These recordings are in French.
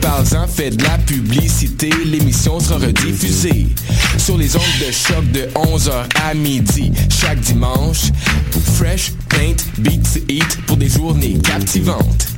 Parle-en, fais de la publicité, l'émission sera rediffusée sur les ondes de choc de 11h à midi chaque dimanche. Fresh, paint, beats, eat pour des journées captivantes.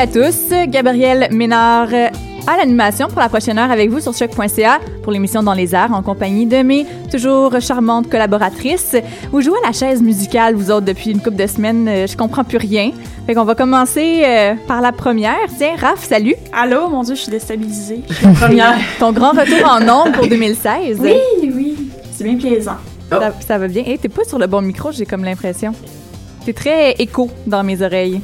à tous, Gabrielle Ménard à l'animation pour la prochaine heure avec vous sur choc.ca pour l'émission Dans les airs en compagnie de mes toujours charmantes collaboratrices. Vous jouez à la chaise musicale, vous autres, depuis une couple de semaines. euh, Je comprends plus rien. Fait qu'on va commencer euh, par la première. Tiens, Raph, salut. Allô, mon Dieu, je suis déstabilisée. Je suis la première. Ton grand retour en ondes pour 2016. oui, oui, c'est bien plaisant. Ça, ça va bien. Hey, t'es pas sur le bon micro, j'ai comme l'impression. T'es très écho dans mes oreilles.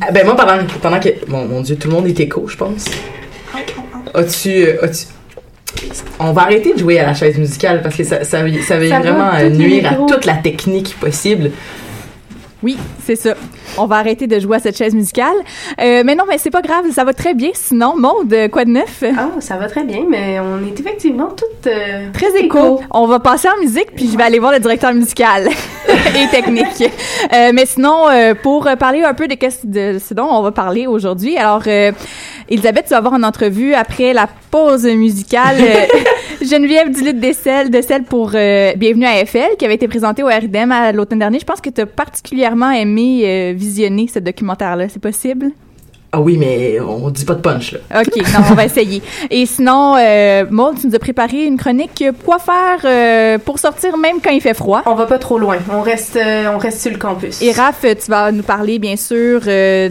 Ah, Ben moi, pendant, pendant que... Mon, mon Dieu, tout le monde est écho, je pense. As-tu... as-tu- On va arrêter de jouer à la chaise musicale parce que ça, ça, ça va Ça va, vraiment nuire à toute la technique possible. Oui, c'est ça. On va arrêter de jouer à cette chaise musicale. Euh, mais non, mais c'est pas grave, ça va très bien. Sinon, Maude, quoi de neuf? Ah, ça va très bien, mais on est effectivement toutes euh, Très écho. On va passer en musique, puis je vais aller voir le directeur musical et technique. Euh, mais sinon, pour parler un peu de, ce dont on va parler aujourd'hui, alors, Elisabeth, tu vas avoir une entrevue après la pause musicale. Geneviève Duluth Dessel, Dessel pour Bienvenue à FL, qui avait été présentée au RDM à l'automne dernier. Je pense que tu as particulièrement aimé visionner ce documentaire-là. C'est possible? Ah oui, mais on dit pas de punch, là. OK, non, on va essayer. Et sinon, euh, Maud, tu nous as préparé une chronique Quoi faire euh, pour sortir même quand il fait froid. On va pas trop loin. On reste, euh, on reste sur le campus. Et Raph, tu vas nous parler, bien sûr, euh,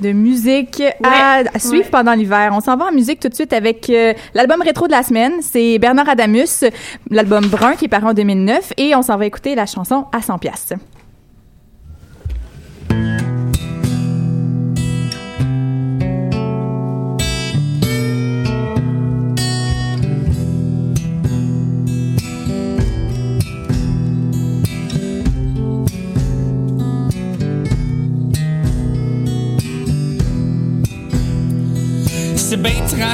de musique à, à suivre ouais. pendant l'hiver. On s'en va en musique tout de suite avec euh, l'album rétro de la semaine. C'est Bernard Adamus, l'album Brun qui est paru en 2009. Et on s'en va écouter la chanson à 100 piastres.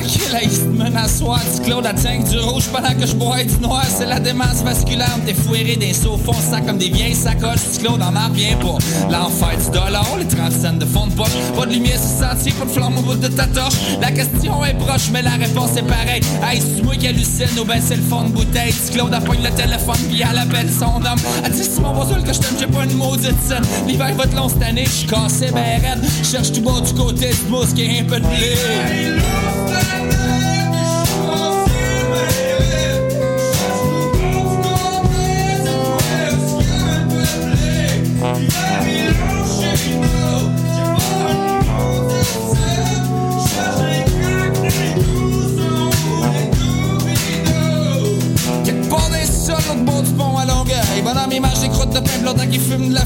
Tranquille, il se menace soir du Claude à tank du rouge pendant que je bois du noir. C'est la démence vasculaire, t'es fouéré des sauts ça comme des vieilles sacoches. Du Claude en revient pas. L'enfer du dollar, les 30 cents de fond de poche. Pas de lumière sur sentier, pas de flamme au bout de ta torche. La question est proche, mais la réponse est pareille. Hey, c'est moi qui hallucine ou ben c'est le fond de bouteille. Du Claude appogne le téléphone, puis elle appelle son homme. Elle dit, c'est mon bonjour que je t'aime, j'ai pas une maudite scène. L'hiver va te long cette année, je suis cassé, ben raide. Cherche tout bas du côté du mousse qui un peu de blé.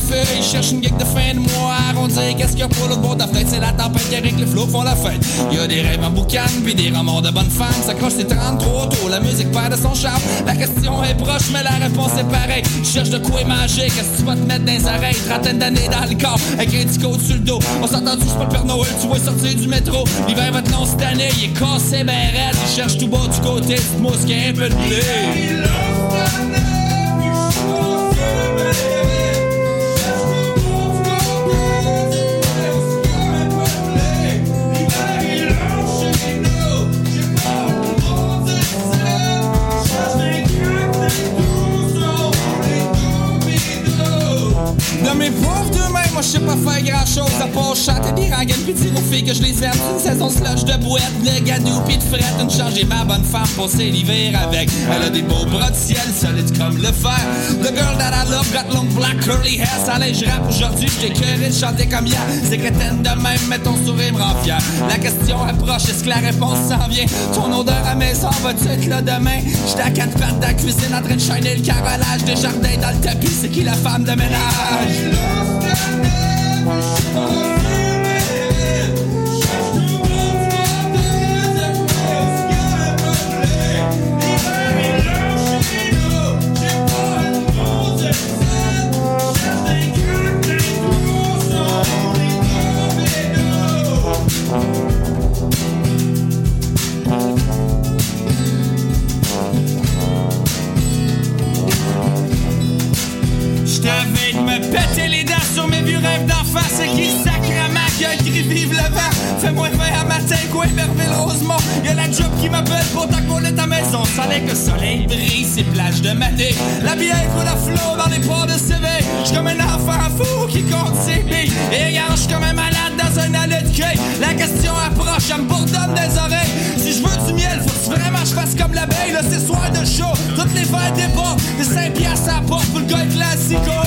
Fume de la feuille. Il cherche une geek de fin de mois. On dirait qu'est-ce qu'il y a pour l'autre bord de la. C'est la tempête qui arrive, les flots font la fête. Il y a des rêves en boucan, puis des romans de bonnes femmes. Ça croche, c'est 33 tôt. La musique perd de son charme. La question est proche, mais la réponse est pareille. Tu cherches de quoi manger, qu'est-ce que tu vas te mettre dans les oreilles? Trentaine d'années dans le corps, avec un petit sur le dos. On s'entend tous pas le Père Noël, tu vas sortir du métro. L'hiver va te long cette année, il est cassé, ben raide. Il cherche tout bas du côté, cette mousse qui a un peu de blé. Grand chose à part chanter des rengaines pis dire aux filles que je les aime. Une saison slush de boîte, de gadou pis de fret. Une charge ma bonne femme pour l'hiver avec. Elle a des beaux bras de ciel, solides comme le fer. The girl that I love got long black curly hair. Ça je rappe aujourd'hui, j'étais curé de chanter comme hier. C'est t'aimes de même, mais ton sourire me rend fier. La question approche, est-ce que la réponse s'en vient? Ton odeur à maison va-tu être là demain? J'étais à quatre pattes dans la cuisine en train de shiner le carrelage de jardin dans le tapis. C'est qui la femme de ménage? Soleil brille, c'est plage de maté La bière coule à flot dans les ports de CV J'suis comme un enfant fou qui compte ses billes. Et regarde, j'suis comme un malade dans un allée de cueil. La question approche, elle me bourdonne des oreilles. Si je veux du miel, faut que vraiment je fasse comme l'abeille. Là c'est soir de show, toutes les verres débordent Des 5 piastres à la porte pour le gars classico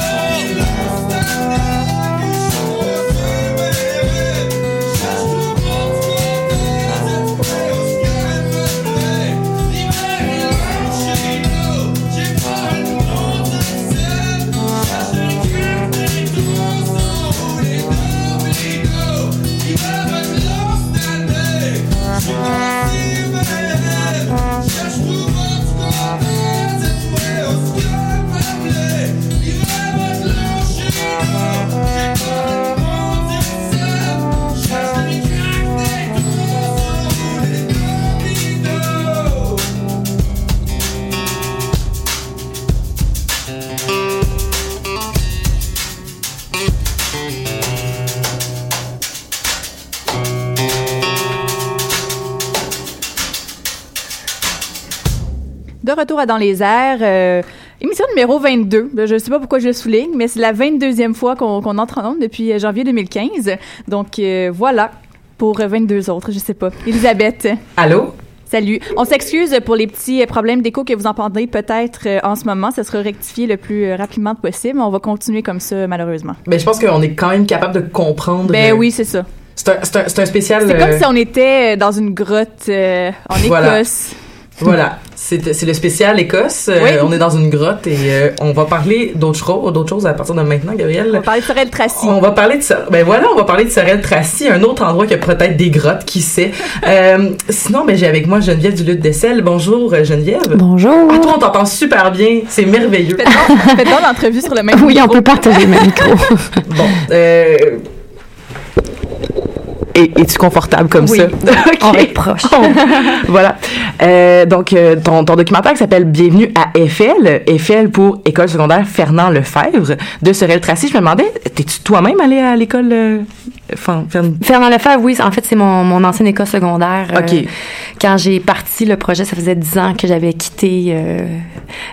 retour à Dans les airs, euh, émission numéro 22. Je ne sais pas pourquoi je le souligne, mais c'est la 22e fois qu'on entre en ondes depuis euh, janvier 2015. Donc euh, voilà, pour 22 autres, je sais pas. Elisabeth. Allô? Salut. On s'excuse pour les petits problèmes d'écho que vous entendez peut-être en ce moment. Ça sera rectifié le plus rapidement possible. On va continuer comme ça, malheureusement. Ben, je pense qu'on est quand même capable de comprendre. Ben oui, c'est ça. C'est un, spécial. C'est comme euh, si on était dans une grotte euh, en. Écosse. Voilà, c'est le spécial Écosse. Euh. On est dans une grotte et euh, on va parler d'autres choses, d'autres choses à partir de maintenant, Gabriel. On va parler de Sorel Tracy. On va parler de ça. Ben voilà, on va parler de Sorel Tracy, un autre endroit qui a peut-être des grottes, qui sait. Euh, sinon, ben j'ai avec moi Geneviève du Lutte d'Essel. Bonjour Geneviève. Bonjour. Ah toi, on t'entend super bien. C'est merveilleux. Faites donc, faites donc l'entrevue sur le même Oui, on peut partager le même micro. Bon. Es- Es-tu confortable comme Oui. ça? On Ok. va être proche. voilà. Euh, donc, euh, ton, ton documentaire qui s'appelle Bienvenue à Eiffel, Eiffel pour École secondaire Fernand Lefebvre de Sorel Tracy. Je me demandais, t'es-tu toi-même allé à l'école euh, Fern- Fernand Lefebvre, oui, en fait, c'est mon, mon ancienne école secondaire. Ok. quand j'ai parti le projet, ça faisait dix ans que j'avais quitté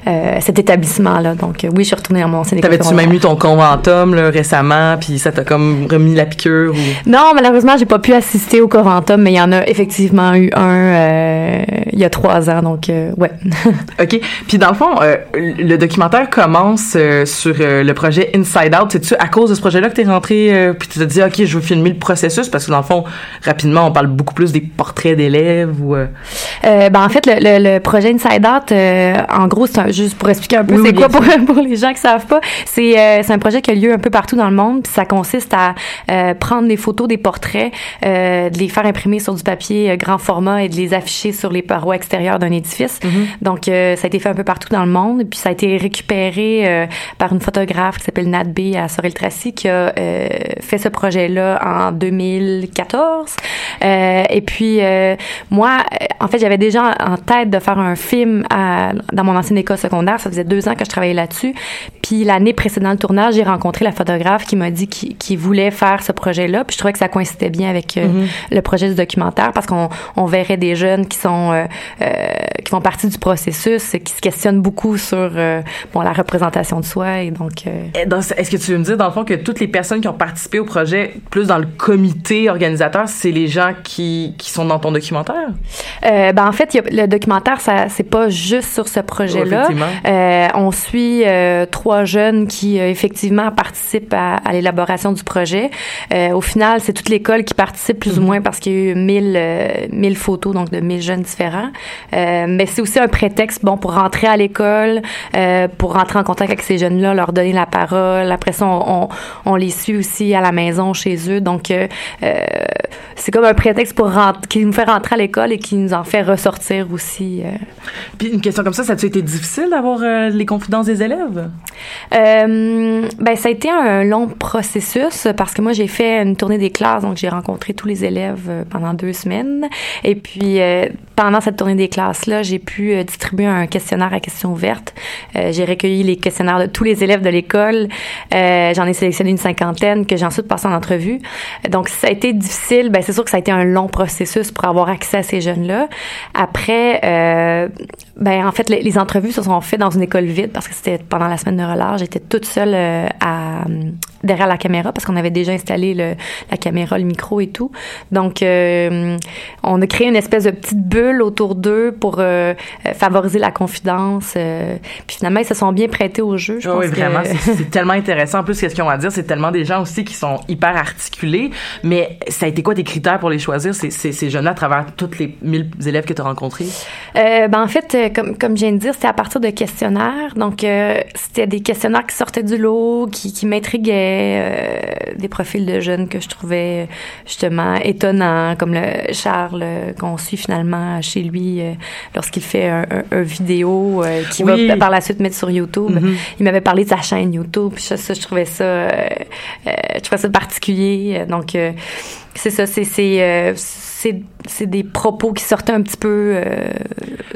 euh, cet établissement-là. Donc, euh, oui, je suis retournée à mon T'avais-tu même eu ton conventum là, récemment, puis ça t'a comme remis la piqûre ou... Non, malheureusement, j'ai pas pu assister au Coventum, mais il y en a effectivement eu un euh, il y a trois ans, donc euh, ouais. OK. Puis dans le fond, euh, le documentaire commence euh, sur euh, le projet Inside Out. C'est-tu à cause de ce projet-là que t'es rentré, euh, puis tu t'es dit, OK, je veux filmer le processus? Parce que dans le fond, rapidement, on parle beaucoup plus des portraits d'élèves ou. Euh... Euh, ben en fait, le, le, le projet Inside Out, euh, en gros, c'est juste pour expliquer un peu Oui, c'est oui, quoi pour, pour les gens qui savent pas. C'est euh, c'est un projet qui a lieu un peu partout dans le monde. Puis ça consiste à euh, prendre des photos, des portraits, euh, de les faire imprimer sur du papier euh, grand format et de les afficher sur les parois extérieures d'un édifice. Donc euh, ça a été fait un peu partout dans le monde. Puis ça a été récupéré par une photographe qui s'appelle Nat B à Sorel-Tracy qui a fait ce projet-là en 2014. Euh, et puis moi, en fait, j'avais déjà en tête de faire un film à- dans mon ancienne école secondaire. Ça faisait deux ans que je travaillais là-dessus. Puis l'année précédant le tournage, j'ai rencontré la photographe qui m'a dit qu'il voulait faire ce projet-là. Puis je trouvais que ça coïncidait bien avec euh, Mhm. le projet du documentaire parce qu'on on verrait des jeunes qui sont euh, euh, qui font partie du processus, et qui se questionnent beaucoup sur bon la représentation de soi et donc Est-ce que tu veux me dire, dans le fond, que toutes les personnes qui ont participé au projet, plus dans le comité organisateur, c'est les gens qui, qui sont dans ton documentaire? Euh, ben en fait, il y a- le documentaire, ça c'est pas juste sur ce projet-là. Euh, on suit euh, trois jeunes qui euh, effectivement participent à, à l'élaboration du projet. Euh, au final, c'est toute l'école qui participe plus ou moins parce qu'il y a eu 1000 euh, 1000 photos donc de 1000 jeunes différents. Euh, mais c'est aussi un prétexte bon pour rentrer à l'école, euh, pour rentrer en contact avec ces jeunes-là, leur donner la parole. Après ça, on, on, on les suit aussi à la maison chez eux. Donc euh, euh, c'est comme un prétexte pour rentrer, qui nous fait rentrer à l'école et qui nous en fait ressortir aussi. euh. Puis une question comme ça, ça a-tu été difficile d'avoir euh, les confidences des élèves? Euh, ben ça a été un long processus parce que moi j'ai fait une tournée des classes donc j'ai rencontré tous les élèves euh, pendant deux semaines et puis pendant cette tournée des classes là j'ai pu distribuer un questionnaire à questions ouvertes j'ai recueilli les questionnaires de tous les élèves de l'école j'en ai sélectionné une cinquantaine que j'ai ensuite passé en entrevue donc ça a été difficile ben c'est sûr que ça a été un long processus pour avoir accès à ces jeunes là après euh, ben en fait les, les entrevues se sont faites dans une école vide parce que c'était pendant la semaine de relâche. J'étais toute seule euh, à derrière la caméra parce qu'on avait déjà installé le, la caméra le micro et tout. Donc euh, on a créé une espèce de petite bulle autour d'eux pour euh, favoriser la confidence puis finalement ils se sont bien prêtés au jeu je Ah pense oui, vraiment, c'est- c'est tellement intéressant. En plus, qu'est-ce qu'ils ont à dire, c'est tellement des gens aussi qui sont hyper articulés. Mais ça a été quoi tes critères pour les choisir, ces, ces, ces jeunes-là, à travers tous les 1000 élèves que tu as rencontrés? Euh, ben en fait, euh, comme, comme je viens de dire, c'était à partir de questionnaires. Donc, euh, c'était des questionnaires qui sortaient du lot, qui, qui m'intriguaient, euh, des profils de jeunes que je trouvais justement étonnants, comme le Charles qu'on suit finalement chez lui lorsqu'il fait un, un- un vidéo qu'il Oui. va par la suite mettre sur YouTube. Mhm. Il m'avait parlé de sa chaîne YouTube. Puis ça, ça, je trouvais ça, je trouvais ça particulier. Donc, c'est ça, c'est c'est euh, c'est c'est des propos qui sortaient un petit peu euh,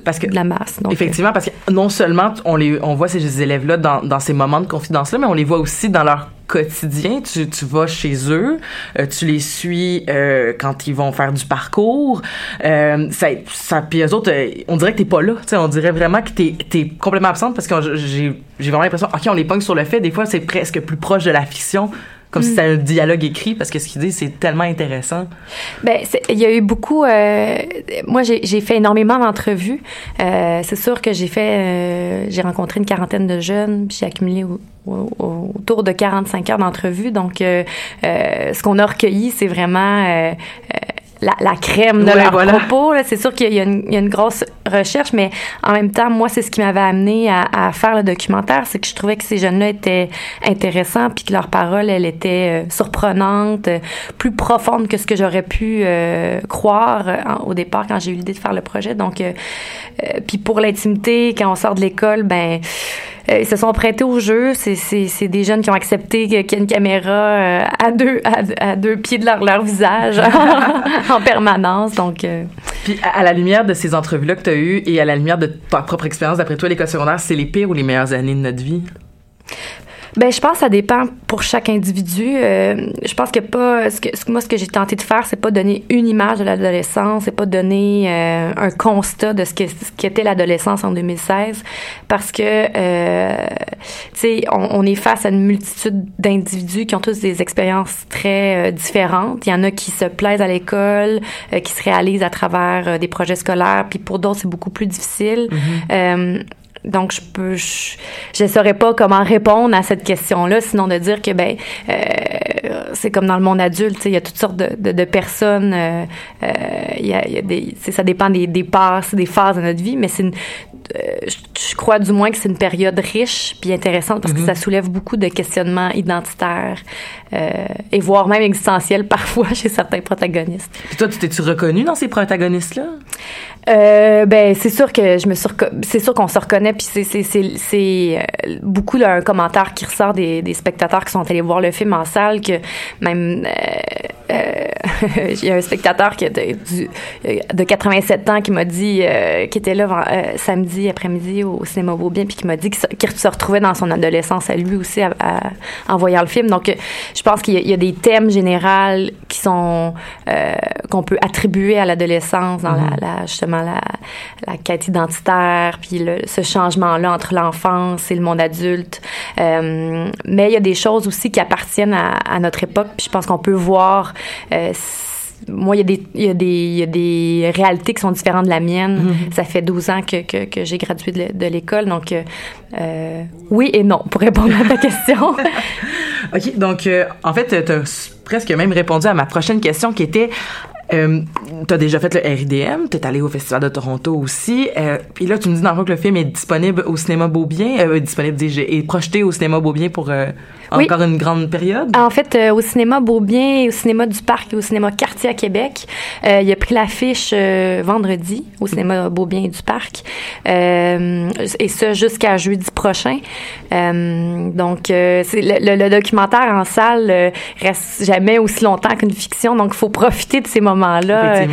Parce que de la masse. Donc, Effectivement, parce que non seulement on les on voit ces élèves-là dans, dans ces moments de confidence-là, mais on les voit aussi dans leur quotidien. Tu, tu vas chez eux, euh, tu les suis euh, quand ils vont faire du parcours. Euh, ça, ça, puis eux autres, euh, on dirait que t'es pas là. Tu sais, on dirait vraiment que t'es es complètement absente parce que j'ai j'ai vraiment l'impression, ok, on les pogne sur le fait. Des fois, c'est presque plus proche de la fiction. Comme si Mm. c'était un dialogue écrit parce que ce qu'ils disent, c'est tellement intéressant. Ben, il y a eu beaucoup. euh, moi, j'ai fait énormément d'entrevues. Euh, c'est sûr que j'ai fait. euh, j'ai rencontré une quarantaine de jeunes, puis j'ai accumulé au- au- au- autour de 45 heures d'entrevues. Donc, euh, euh, ce qu'on a recueilli, c'est vraiment. La, la crème de voilà. propos. là. C'est sûr qu'il y, a une- il y a une grosse recherche, mais en même temps, moi, c'est ce qui m'avait amené à, à faire le documentaire, c'est que je trouvais que ces jeunes-là étaient intéressants, puis que leurs paroles, elles étaient euh, surprenantes, euh, plus profondes que ce que j'aurais pu euh, croire en- au départ quand j'ai eu l'idée de faire le projet. Donc, puis pour l'intimité, quand on sort de l'école, ben ils se sont prêtés au jeu. C'est, des jeunes qui ont accepté qu'il y ait une caméra euh, à, deux, à deux pieds de leur, leur visage en permanence. Donc, euh, Puis à, à la lumière de ces entrevues-là que tu as eues et à la lumière de ta propre expérience, d'après toi, l'école secondaire, c'est les pires ou les meilleures années de notre vie? Ben, je pense que ça dépend pour chaque individu. Euh, je pense que pas. Ce que, ce que- moi, ce que j'ai tenté de faire, c'est pas donner une image de l'adolescence, c'est pas donner euh, un constat de ce qu'était l'adolescence en 2016, parce que euh, tu sais, on, on est face à une multitude d'individus qui ont tous des expériences très euh, différentes. Il y en a qui se plaisent à l'école, euh, qui se réalisent à travers euh, des projets scolaires, puis pour d'autres, c'est beaucoup plus difficile. Euh, donc, je peux, je, je saurais pas comment répondre à cette question-là, sinon de dire que, ben, euh, c'est comme dans le monde adulte, il y a toutes sortes de, de, de personnes. euh, euh, y a, il y a des, ça dépend des, des passes, des phases de notre vie, mais c'est euh, je, crois du moins que c'est une période riche puis intéressante parce que ça soulève beaucoup de questionnements identitaires et voire même existentiels parfois chez certains protagonistes. Puis toi, tu t'es-tu reconnu dans ces protagonistes-là? Ben c'est sûr que je me c'est sûr qu'on se reconnaît puis c'est euh, beaucoup là, un commentaire qui ressort des, des spectateurs qui sont allés voir le film en salle que même euh, euh, il y a un spectateur qui a de, du, de 87 ans qui m'a dit euh, qui était là euh, samedi après-midi au cinéma Beaubien puis qui m'a dit qu'il se, retrouvait dans son adolescence à lui aussi à- à- en voyant le film. Donc je pense qu'il y, a- il y a des thèmes généraux qui sont euh, qu'on peut attribuer à l'adolescence dans la, la- justement la, la quête identitaire puis le- ce entre l'enfance et le monde adulte Euh, mais il y a des choses aussi qui appartiennent à, à notre époque puis je pense qu'on peut voir euh, moi, il y, a des, y y a réalités qui sont différentes de la mienne. Ça fait 12 ans que, que, que j'ai gradué de, de l'école. Donc, euh, euh, oui et non, pour répondre à ta question. OK, donc, euh, en fait, tu as presque même répondu à ma prochaine question qui était. Euh, t'as déjà fait le RIDM, t'es allé au Festival de Toronto aussi, euh, puis là tu me dis dans que le film est disponible au cinéma Beaubien, euh, disponible dis-je, est projeté au cinéma Beaubien pour euh, Oui. encore une grande période? En fait, euh, au cinéma Beaubien, au cinéma du Parc et au cinéma Cartier à Québec, euh, il a pris l'affiche euh, vendredi au cinéma Beaubien et du Parc, euh, et ça jusqu'à jeudi prochain. Euh, donc, euh, le, le- le documentaire en salle euh, reste jamais aussi longtemps qu'une fiction, donc il faut profiter de ces moments-là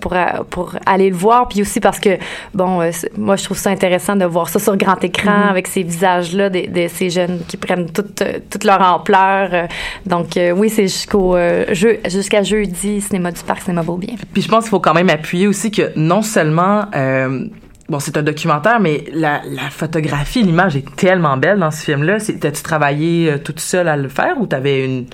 pour pour aller le voir, puis aussi parce que bon, euh, moi je trouve ça intéressant de voir ça sur grand écran Mhm. avec ces visages-là de, de ces jeunes qui prennent toute toute leur ampleur. donc euh, oui, c'est jusqu'au euh, jeu jusqu'à jeudi cinéma du parc cinéma Beaubien. Puis je pense qu'il faut quand même appuyer aussi que non seulement euh, bon c'est un documentaire, mais la, la photographie, l'image est tellement belle dans ce film-là. T'as-tu travaillé toute seule à le faire ou t'avais une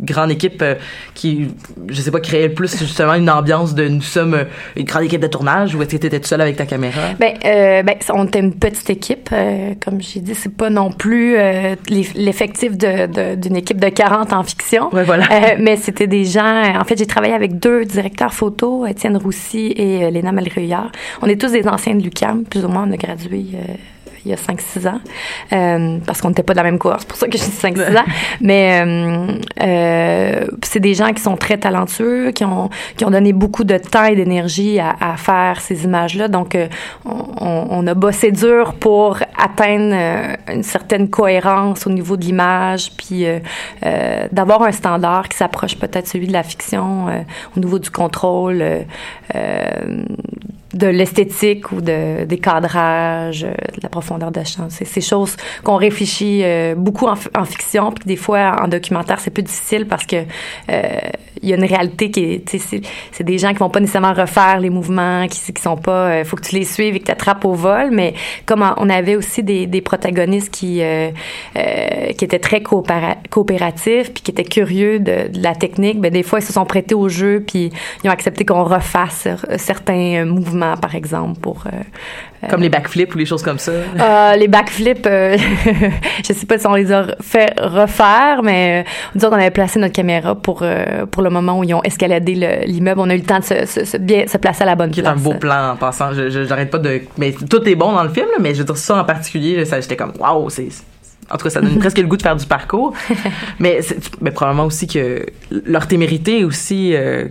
grande équipe euh, qui, je sais pas, créait plus justement une ambiance de nous sommes euh, une grande équipe de tournage ou est-ce que t'étais toute seule avec ta caméra? Ben, euh, ben, on était une petite équipe. euh, comme j'ai dit, c'est pas non plus l'eff- l'effectif de- de- d'une équipe de 40 en fiction. Ouais, voilà. Mais c'était des gens. En fait, j'ai travaillé avec deux directeurs photo, Étienne Roussy et Léna Malruyard. On est tous des anciens de l'UQAM, plus ou moins. On a gradué. Il y a 5-6 ans, euh, parce qu'on n'était pas de la même cohorte, c'est pour ça que j'ai dit 5-6 ans. Mais euh, euh, c'est des gens qui sont très talentueux, qui ont, qui ont donné beaucoup de temps et d'énergie à, à faire ces images-là. Donc, euh, on, a bossé dur pour atteindre une certaine cohérence au niveau de l'image, puis d'avoir un standard qui s'approche peut-être celui de la fiction euh, au niveau du contrôle. euh, euh, de l'esthétique ou de, des cadrages, euh, de la profondeur de champ. C'est ces choses qu'on réfléchit euh, beaucoup en, fiction, puis des fois en documentaire c'est plus difficile parce que euh, il y a une réalité qui est, c'est, c'est des gens qui vont pas nécessairement refaire les mouvements, qui, qui sont pas, faut que tu les suives et que tu au vol, mais comme on- avait aussi des, protagonistes qui qui étaient très coopéra- coopératifs puis qui étaient curieux de, de la technique, ben des fois ils se sont prêtés au jeu puis ils ont accepté qu'on refasse certains euh, par exemple pour euh, Comme les backflips ou les choses comme ça. euh, les backflips, euh, je sais pas si on les a fait refaire, mais euh, disons qu'on avait placé notre caméra pour euh, pour le moment où ils ont escaladé le- l'immeuble. On a eu le temps de se, se- se- bien se placer à la bonne place. un beau plan en passant. Je, j'arrête pas de. Mais tout est bon dans le film, là, mais je veux dire, ça en particulier, j'étais comme, waouh, c'est. En tout cas, ça donne presque le goût de faire du parcours. mais, c'est- mais probablement aussi que leur témérité aussi. euh,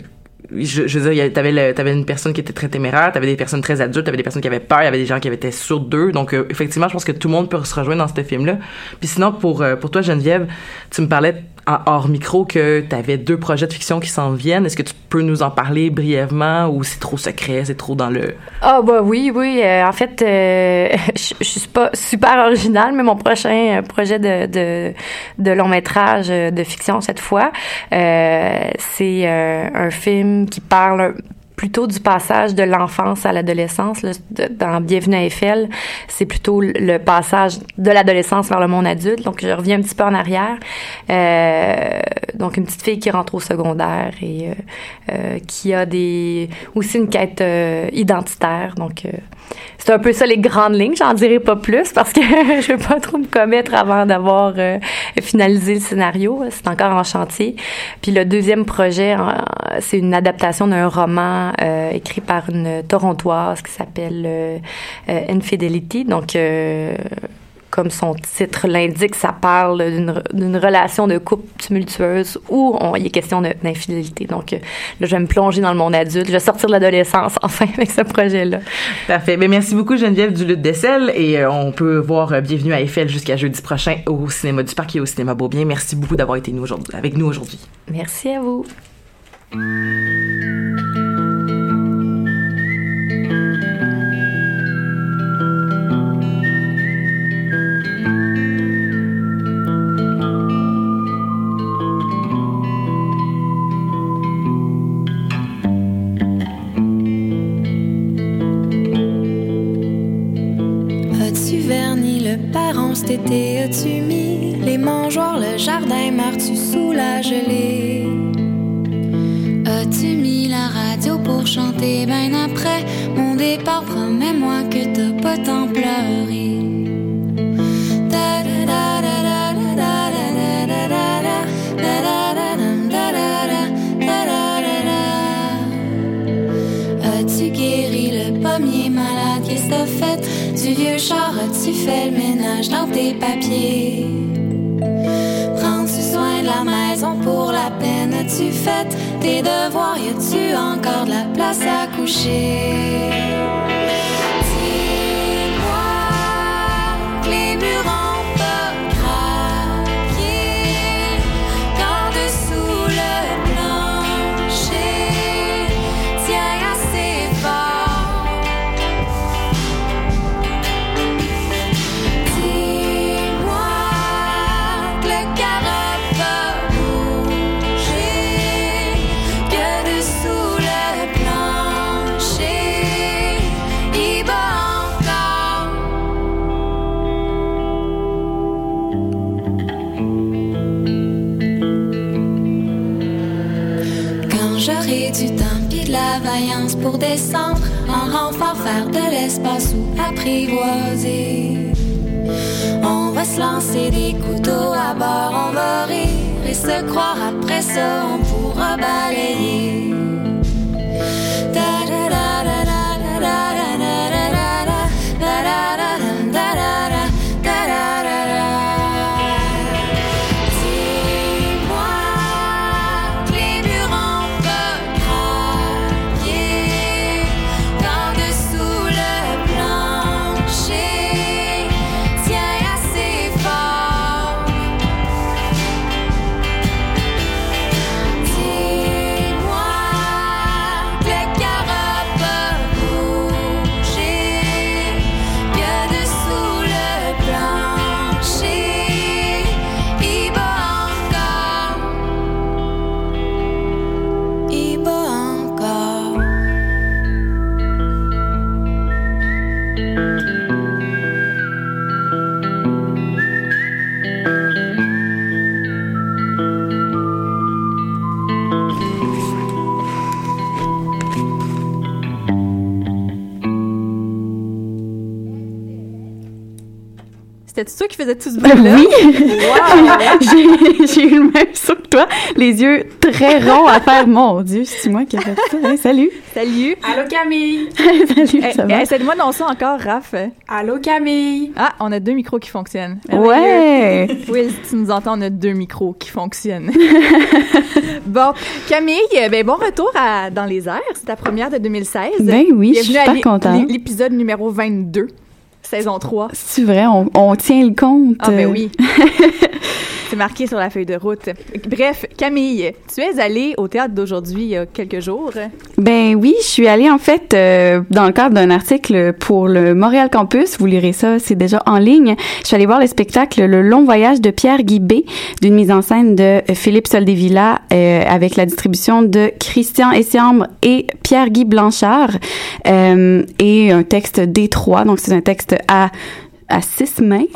je, je veux dire, t'avais, t'avais une personne qui était très téméraire, t'avais des personnes très adultes, t'avais des personnes qui avaient peur, il y avait des gens qui étaient sûrs d'eux. Donc, euh, effectivement, je pense que tout le monde peut se rejoindre dans ce film-là. Puis sinon, pour, euh, pour toi, Geneviève, tu me parlais en hors micro que t'avais deux projets de fiction qui s'en viennent. Est-ce que tu peux nous en parler brièvement ou c'est trop secret, c'est trop dans le... Ah bah oui, oui. euh, en fait, euh, je, suis pas super originale, mais mon prochain euh, projet de, de, long métrage de fiction cette fois, c'est un film qui parle plutôt du passage de l'enfance à l'adolescence. Dans Bienvenue à Eiffel, c'est plutôt le- le passage de l'adolescence vers le monde adulte. Donc, je reviens un petit peu en arrière. Euh, donc, une petite fille qui rentre au secondaire et euh, euh, qui a des aussi une quête euh, identitaire. Donc, euh, c'est un peu ça les grandes lignes. J'en dirai pas plus parce que je veux pas trop me commettre avant d'avoir euh, finalisé le scénario. C'est encore en chantier. Puis le deuxième projet, euh, c'est une adaptation d'un roman euh, écrit par une Torontoise qui s'appelle Infidelity. Donc comme son titre l'indique, ça parle d'une relation de couple tumultueuse où on, il est question d'infidélité. Donc, euh, là, je vais me plonger dans le monde adulte. Je vais sortir de l'adolescence, enfin, avec ce projet-là. Parfait. Mais merci beaucoup, Geneviève du Lutte d'Essel. Et euh, on peut voir euh, Bienvenue à Eiffel jusqu'à jeudi prochain au cinéma du Parc et au cinéma Beaubien. Merci beaucoup d'avoir été nous avec nous aujourd'hui. Merci à vous. As-tu mis? Les mangeoires, le jardin, meurs-tu sous la gelée? As-tu mis la radio pour chanter? Ben après mon départ? Promets-moi que t'as pas tant fait le ménage dans tes papiers? Prends-tu soin de la maison pour la peine? As-tu fait tes devoirs? Y a-tu encore de la place à coucher? En renfort, faire de l'espace ou apprivoiser. On va se lancer des couteaux à bord, on va rire et se croire après ça, on pourra balayer. C'était toi qui faisais tout ce bruit-là? Oui! Wow. J'ai eu le même saut que toi, les yeux très ronds à faire. Mon Dieu, c'est moi qui ai fait ça. Hein? salut! Salut! Allô Camille! salut, ça va? Essaie-moi dans ça encore, Raph. Allô Camille! Ah, on a deux micros qui fonctionnent. Ouais! Oui, tu nous entends, on a deux micros qui fonctionnent. bon, Camille, ben bon retour à Dans les airs. C'est ta première de 2016. Ben oui, je suis super contente. L'épisode numéro 22 saison 3. C'est vrai, on, on, tient le compte. Ah, ben oui. C'est marqué sur la feuille de route. Bref, Camille, tu es allée au théâtre d'aujourd'hui il y a quelques jours. Ben oui, je suis allée en fait euh, dans le cadre d'un article pour le Montréal Campus. Vous lirez ça, c'est déjà en ligne. Je suis allée voir le spectacle Le long voyage de Pierre Guibé, d'une mise en scène de Philippe Soldevilla euh, avec la distribution de Christian Essiambre et Pierre-Guy Blanchard euh, et un texte D3. Donc c'est un texte à à six mains.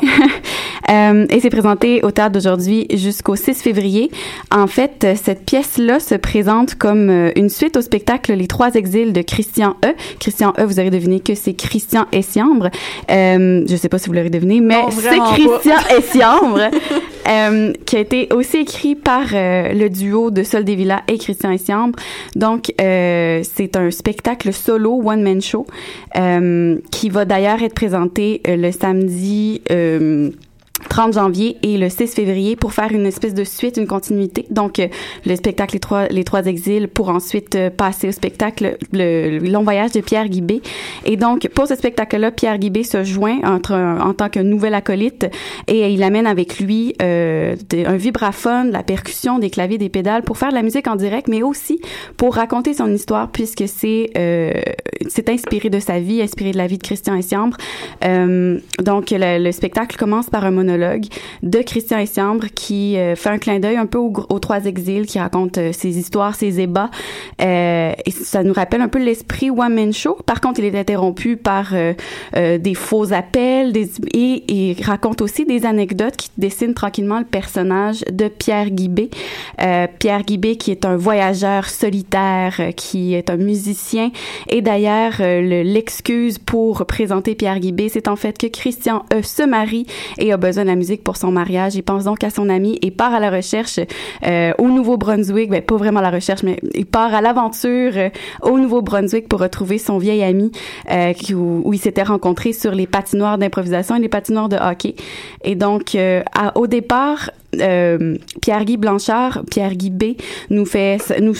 Euh, et c'est présenté au théâtre d'aujourd'hui jusqu'au 6 février. En fait, euh, cette pièce-là se présente comme euh, une suite au spectacle Les Trois Exils de Christian E. Christian E, vous aurez deviné que c'est Christian Essiambre. Euh, je sais pas si vous l'aurez deviné, mais c'est. Christian Essiambre, euh, qui a été aussi écrit par euh, le duo de Sol Villa et Christian Essiambre. Donc, euh, c'est un spectacle solo, one-man show, qui va d'ailleurs être présenté le samedi... euh, 30 janvier et le 6 février pour faire une espèce de suite, une continuité. Donc, euh, le spectacle Les Trois, les trois Exils pour ensuite euh, passer au spectacle le, Long Voyage de Pierre Guibé. Et donc, pour ce spectacle-là, Pierre Guibé se joint entre, en tant que nouvel acolyte et il amène avec lui euh, de- un vibraphone, la percussion, des claviers, des pédales pour faire de la musique en direct, mais aussi pour raconter son histoire puisque c'est euh, c'est inspiré de sa vie, inspiré de la vie de Christian Essiambre. Donc, le, le spectacle commence par un monologue de Christian Essiambre qui euh, fait un clin d'œil un peu aux, trois exils, qui raconte euh, ses histoires, ses ébats. Euh, et ça nous rappelle un peu l'esprit One Man Show. Par contre, il est interrompu par des faux appels et il raconte aussi des anecdotes qui dessinent tranquillement le personnage de Pierre Guibé. Pierre Guibé qui est un voyageur solitaire, qui est un musicien. Et d'ailleurs, le- l'excuse pour présenter Pierre Guibé, c'est en fait que Christian se marie et a besoin de la musique pour son mariage. Il pense donc à son ami et part à la recherche euh, au Nouveau-Brunswick. Ben, pas vraiment à la recherche, mais il part à l'aventure euh, au Nouveau-Brunswick pour retrouver son vieil ami euh, où, il s'était rencontré sur les patinoires d'improvisation et les patinoires de hockey. Et donc, au départ, euh, Pierre-Guy Blanchard, Pierre-Guy B, nous fait, nous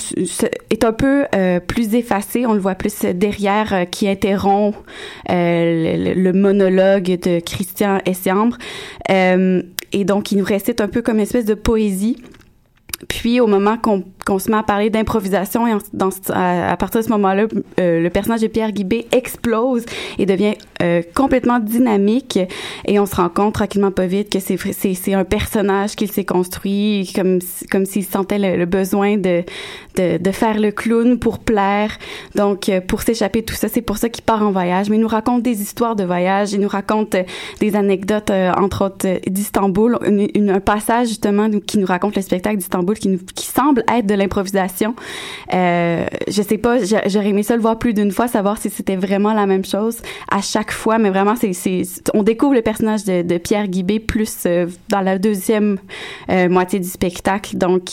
est un peu euh, plus effacé. On le voit plus derrière, euh, qui interrompt le, le monologue de Christian Essiambre. Et donc, il nous récite un peu comme une espèce de poésie. Puis, au moment qu'on qu'on se met à parler d'improvisation, et dans, à, à partir de ce moment-là, euh, le personnage de Pierre Guibé explose et devient euh, complètement dynamique. Et on se rend compte tranquillement pas vite que c'est c'est un personnage qu'il s'est construit comme comme s'il sentait le, besoin de, de de faire le clown pour plaire. Donc euh, pour s'échapper tout ça, c'est pour ça qu'il part en voyage. Mais il nous raconte des histoires de voyage, il nous raconte des anecdotes entre autres d'Istanbul, une- un passage justement qui nous raconte le spectacle d'Istanbul qui nous qui semble être de l'improvisation. Euh, je sais pas, j'a- j'aurais aimé ça le voir plus d'une fois, savoir si c'était vraiment la même chose à chaque fois, mais vraiment c'est on découvre le personnage de, Pierre Guibé plus euh, dans la deuxième euh, moitié du spectacle. Donc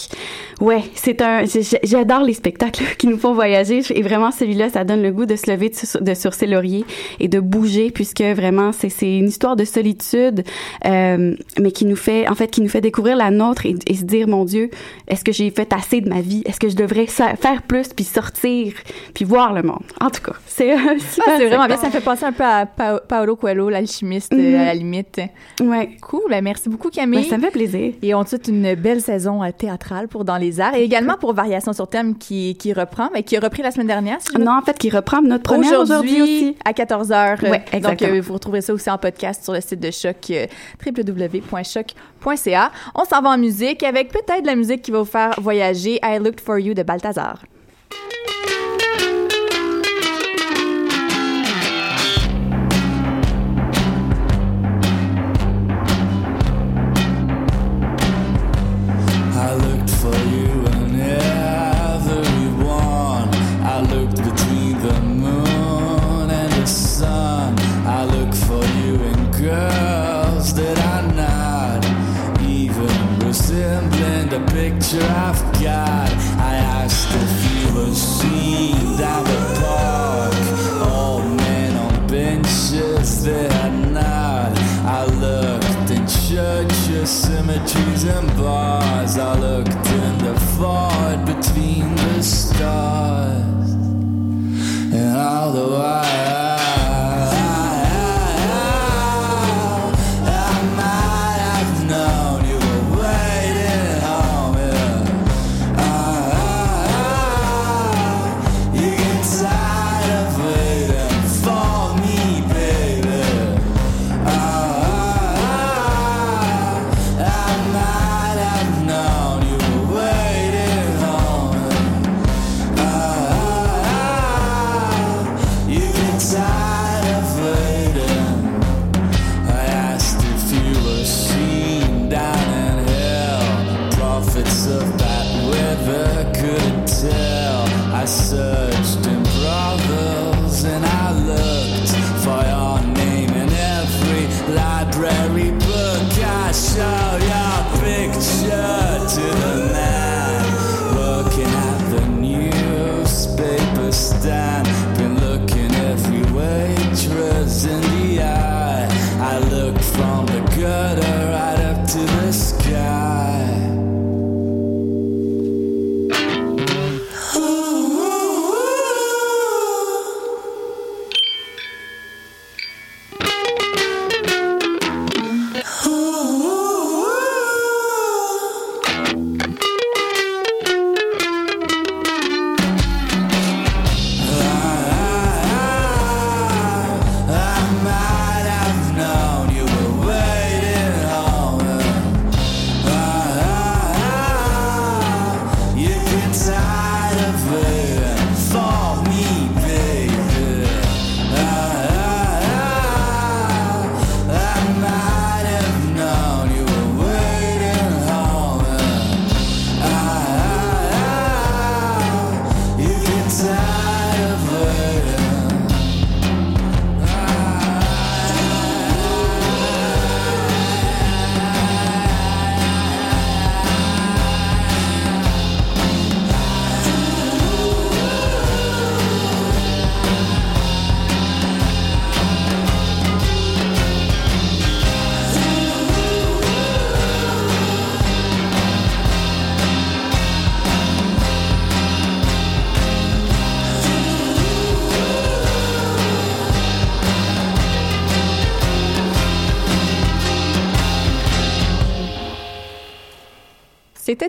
ouais, c'est un j'adore les spectacles qui nous font voyager et vraiment celui-là ça donne le goût de se lever de sur, ses lauriers et de bouger puisque vraiment c'est une histoire de solitude mais qui nous fait en fait qui nous fait découvrir la nôtre et, et se dire mon Dieu, est-ce que j'ai fait assez de ma vie? Est-ce que je devrais faire plus puis sortir puis voir le monde? En tout cas, c'est super Ah, c'est vraiment bien. Ça me fait penser un peu à Pa- Paolo Coelho, l'alchimiste, Mhm. euh, à la limite. Ouais. Cool. Ben, merci beaucoup, Camille. Ben, ça me fait plaisir. Et on te souhaite une belle saison euh, théâtrale pour Dans les Arts et également pour Variation sur thème qui, qui reprend, mais qui a repris la semaine dernière. Si Non, en fait, qui reprend notre première aujourd'hui aussi. à 14h. Ouais, donc, exactement. euh, vous retrouverez ça aussi en podcast sur le site de Choc, euh, On s'en va en musique avec peut-être la musique qui va vous faire voyager. I Looked for You de Balthazar. Picture I've got. I asked if you were seen down the park. Old men on benches that are not. I looked in churches, cemeteries, and bars. I looked in the void between the stars. And all the while,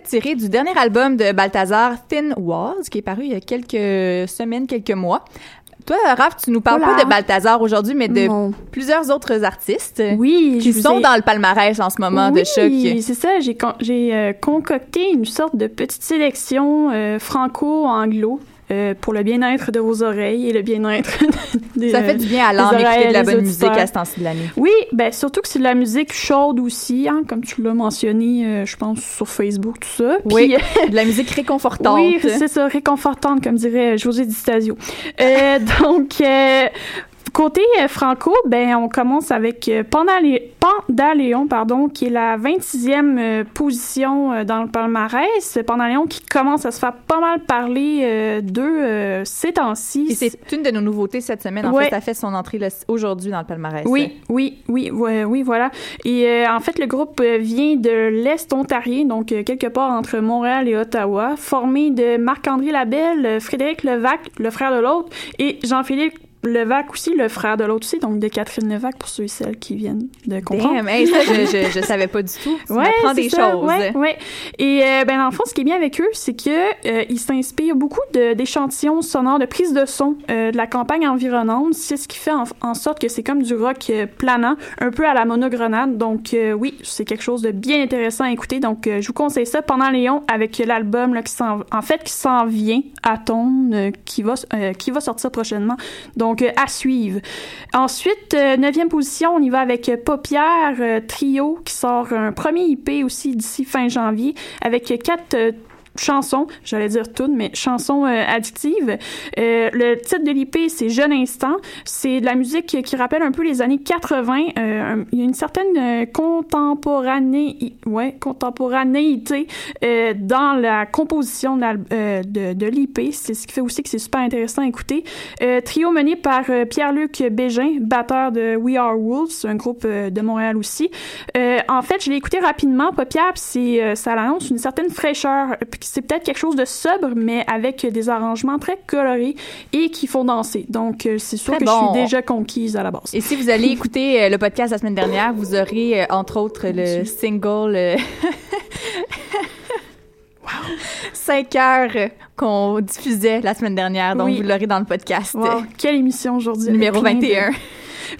tiré du dernier album de Balthazar, Thin Walls, qui est paru il y a quelques semaines, quelques mois. Toi, Raph, tu nous parles pas de Balthazar aujourd'hui, mais de Non. plusieurs autres artistes Oui, qui sont ai- dans le palmarès en ce moment de choc. Oui, c'est ça. J'ai con- euh, concocté une sorte de petite sélection euh, franco-anglo. Euh, pour le bien-être de vos oreilles et le bien-être des Ça fait du bien à l'âme d'écouter de la bonne musique à ce temps-ci de l'année. Oui, ben surtout que c'est de la musique chaude aussi, hein, comme tu l'as mentionné, euh, je pense sur Facebook tout ça. Oui, Puis, de la musique réconfortante. Oui, c'est ça, réconfortante, comme dirait José Di Stasio. Euh, donc, euh, côté euh, franco, ben, on commence avec euh, Pandalé- Pandaléon, pardon, qui est la 26e euh, position dans le palmarès. Pandaléon qui commence à se faire pas mal parler d'eux euh, ces temps-ci. C'est une de nos nouveautés cette semaine. En Ouais. fait, ça fait son entrée aujourd'hui dans le palmarès. Oui, oui, oui, ouais, oui, voilà. Et euh, en fait, le groupe vient de l'Est ontarien, donc quelque part entre Montréal et Ottawa, formé de Marc-André Labelle, Frédéric Levac, le frère de l'autre, et Jean-Philippe Levac aussi, le frère de l'autre aussi, donc de Catherine Levac pour ceux et celles qui viennent de comprendre. Damn, hey, ça, je, je, je savais pas du tout. Tu Ouais, des ça, choses. Ouais, ouais. Et euh, ben dans le fond, ce qui est bien avec eux, c'est que euh, ils s'inspirent beaucoup d'échantillons sonores, de prises de son euh, de la campagne environnante. C'est ce qui fait en, en sorte que c'est comme du rock euh, planant, un peu à la monogrenade. Donc oui, c'est quelque chose de bien intéressant à écouter. Donc je vous conseille ça pendant Léon avec l'album qui s'en, en fait qui s'en vient à ton euh, qui va qui va sortir prochainement. Donc euh, à suivre. Ensuite, euh, neuvième position, on y va avec euh, Paupière Trio qui sort un premier IP aussi d'ici fin janvier avec quatre chansons, j'allais dire toutes, mais chansons euh. Euh, le titre de l'IP, c'est Jeune Instant. C'est de la musique qui, rappelle un peu les années 80. Euh, il y a une certaine euh, contemporanéité dans la composition de, l'IP. C'est ce qui fait aussi que c'est super intéressant à écouter. Trio mené par Pierre-Luc Bégin, batteur de We Are Wolves, un groupe de Montréal aussi. En fait, je l'ai écouté rapidement, Popiap, c'est euh, ça annonce une certaine fraîcheur. C'est peut-être quelque chose de sobre, mais avec des arrangements très colorés et qui font danser. Donc, euh, c'est sûr Très que je bon. suis déjà conquise à la base. Et si vous allez écouter euh, le podcast la semaine dernière, vous aurez, euh, entre autres, le single euh, 5 heures qu'on diffusait la semaine dernière. Donc, Oui. vous l'aurez dans le podcast. Wow, quelle émission aujourd'hui. Numéro plein de- 21.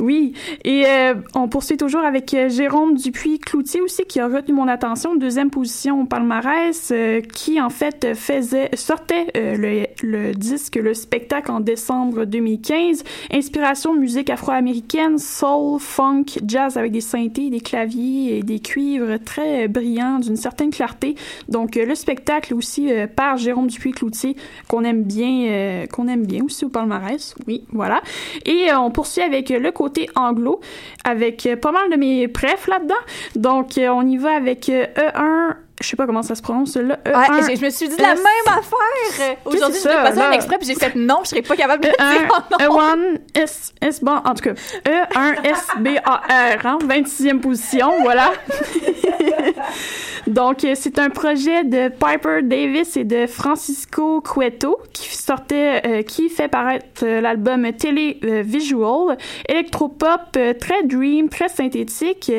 Oui, et euh, on poursuit toujours avec euh, Jérôme Dupuis-Cloutier aussi, qui a retenu mon attention, deuxième position au palmarès, euh, qui en fait faisait sortait euh, le, le disque, le spectacle en décembre 2015. Inspiration musique afro-américaine, soul, funk, jazz avec des synthés, des claviers et des cuivres très brillants, d'une certaine clarté. Donc euh, le spectacle aussi euh, par Jérôme Dupuis-Cloutier, qu'on aime bien, qu'on aime bien aussi au palmarès. Oui, voilà. Et on poursuit avec le côté anglo, avec pas mal de mes prefs là-dedans. Donc, euh, on y va avec euh, E1, je sais pas comment ça se prononce, là. E1, Ouais, j'ai- je me suis dit la S- même affaire. Aujourd'hui, je vais passer un extrait, puis j'ai fait non, je serais pas capable de le dire E1, nom. E1, S, S, bon, en tout cas, E1, S, B, A, R, hein, 26e position, voilà. Donc, euh, c'est un projet de Piper Davis et de Francisco Cueto qui sortait, euh, qui fait paraître euh, l'album Télé euh, Visual, électropop, très dream, très synthétique.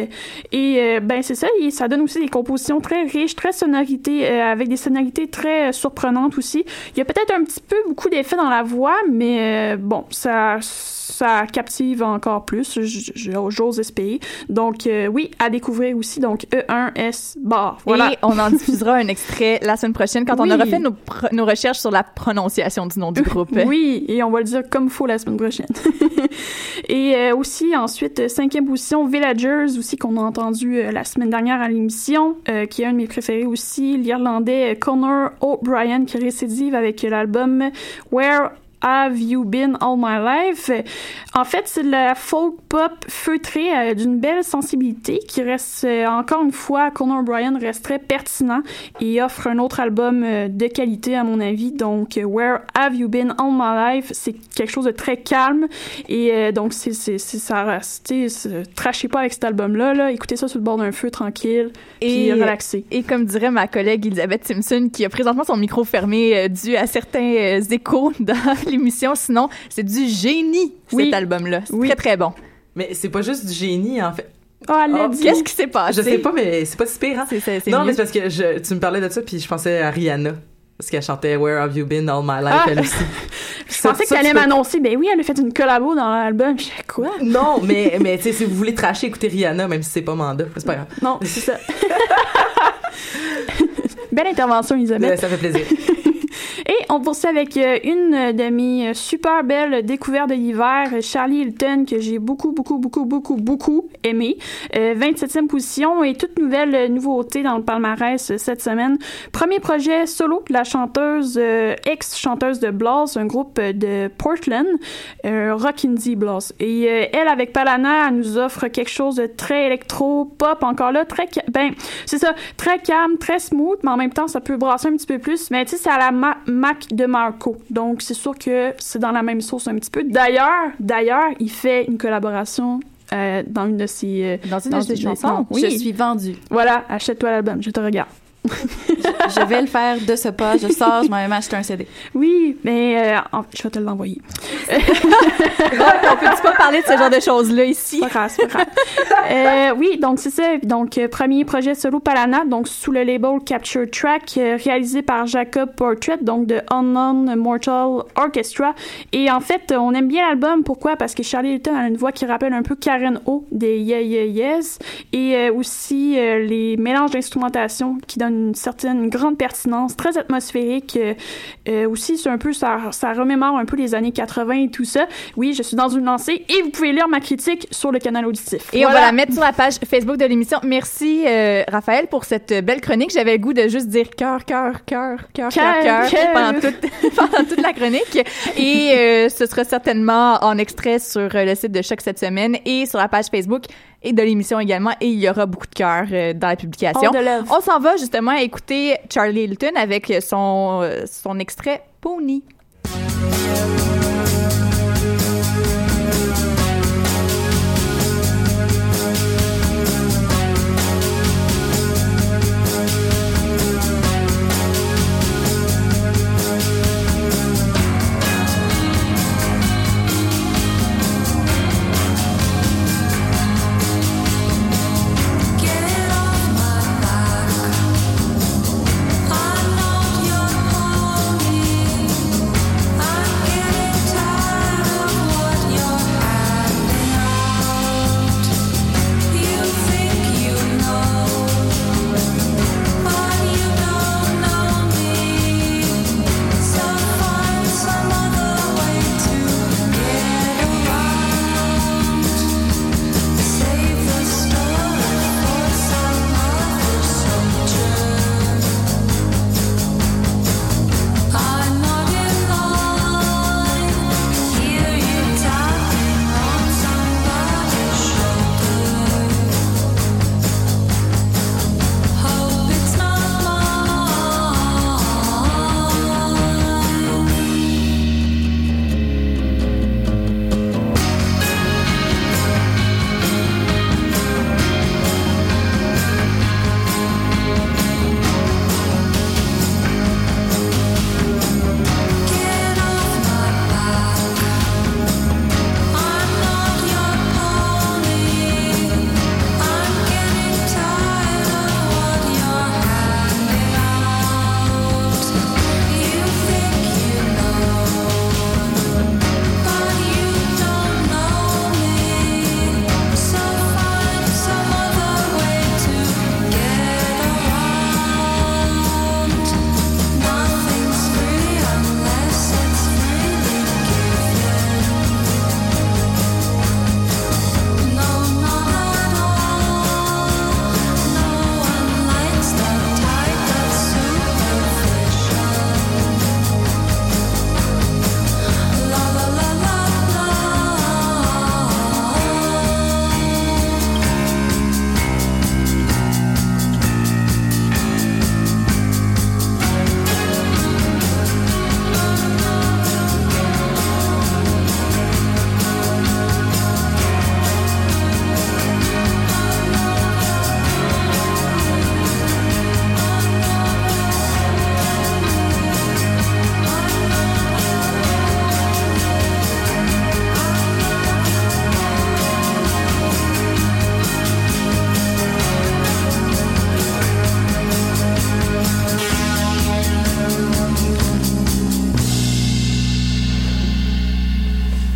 Et ben c'est ça, et ça donne aussi des compositions très riches, très sonorités, euh, avec des sonorités très euh, surprenantes aussi. Il y a peut-être un petit peu beaucoup d'effets dans la voix, mais euh, bon, ça ça captive encore plus, j'ose espérer. Donc euh, oui, à découvrir aussi. Donc E1S bar. Voilà. Et on en diffusera un extrait la semaine prochaine quand on aura fait nos, recherches sur la prononciation du nom du groupe. Oui, et on va le dire comme faut la semaine prochaine. et euh, aussi, ensuite, euh, cinquième position, Villagers, aussi qu'on a entendu euh, la semaine dernière à l'émission, qui est un de mes préférés aussi, l'Irlandais Connor O'Brien, qui récidive avec l'album Where Have You Been All My Life? En fait, c'est la folk pop feutrée euh, d'une belle sensibilité qui reste, euh, encore une fois, Conan O'Brien reste très pertinent et offre un autre album euh, de qualité, à mon avis. Donc, Where Have You Been All My Life? C'est quelque chose de très calme et donc, c'est, c'est, ça, trachez pas avec cet album-là, là. Écoutez ça sur le bord d'un feu, tranquille, puis relaxé. Et comme dirait ma collègue Elisabeth Simpson, qui a présentement son micro fermé dû à certains échos dans l'émission, sinon, c'est du génie, cet album-là. C'est très, très bon. Mais c'est pas juste du génie, en fait. Oh, Oh. Qu'est-ce qui s'est passé? Je sais pas, mais c'est pas si pire, hein? non, mieux. mais c'est parce que je, tu me parlais de ça, puis je pensais à Rihanna. Parce qu'elle chantait Where Have You Been All My Life, Ah! elle aussi. Je pensais que tu allais m'annoncer, ben oui, elle a fait une collabo dans l'album. Je sais quoi? Non, mais, mais tu sais, si vous voulez tracher, écoutez Rihanna, même si c'est pas mandat. C'est pas grave. Non, c'est ça. Belle intervention, Elisabeth. Euh, Ça fait plaisir. Et on poursuit avec euh, une de mes super belles découvertes de l'hiver, Charlie Hilton, que j'ai beaucoup, beaucoup, beaucoup, beaucoup, beaucoup aimé. Euh, 27e position et toute nouvelle nouveauté dans le palmarès euh, cette semaine. Premier projet solo de la chanteuse, euh, ex-chanteuse de Blas, un groupe de Portland, euh, Rock Indie Blas. Et elle, avec Palana, elle nous offre quelque chose de très électro-pop, encore là, très... Ben, c'est ça, très calme, très smooth, mais en même temps, ça peut brasser un petit peu plus. Mais tu sais, c'est à la Ma- Mac de Marco. Donc, c'est sûr que c'est dans la même sauce un petit peu. D'ailleurs, d'ailleurs, il fait une collaboration euh, dans une de ses... euh, Dans une de ses chansons? oui. Je suis vendue. Voilà, achète-toi l'album, je te regarde. Je vais le faire de ce pas. Je sors, je m'en vais m'acheter un CD. Oui, mais euh, en- je vais te l'envoyer. on peut-tu pas parler de ce genre de choses-là ici? Pas grave, pas grave. Euh, oui, donc c'est ça. Donc, euh, premier projet solo Palana, donc sous le label Capture Track, réalisé par Jacob Portrait, donc de Unknown Mortal Orchestra. Et en fait, on aime bien l'album. Pourquoi? Parce que Charlie Hilton a une voix qui rappelle un peu Karen O des Yeah Yeah Yes. Et euh, aussi les mélanges d'instrumentation qui donnent une certaine, une grande pertinence, très atmosphérique. Euh, euh, aussi, c'est un peu, ça, ça remémore un peu les années 80 et tout ça. Oui, je suis dans une lancée et vous pouvez lire ma critique sur le canal auditif. Et on Voilà. va la mettre sur la page Facebook de l'émission. Merci, euh, Raphaël, pour cette belle chronique. J'avais le goût de juste dire cœur, cœur, cœur, cœur, cœur, Cœur, pendant toute, pendant toute la chronique. Et euh, ce sera certainement en extrait sur le site de Choc cette semaine et sur la page Facebook et de l'émission également. Et il y aura beaucoup de cœur euh, dans la publication. On s'en va justement écouter Charlie Hilton avec son, euh, son extrait pony.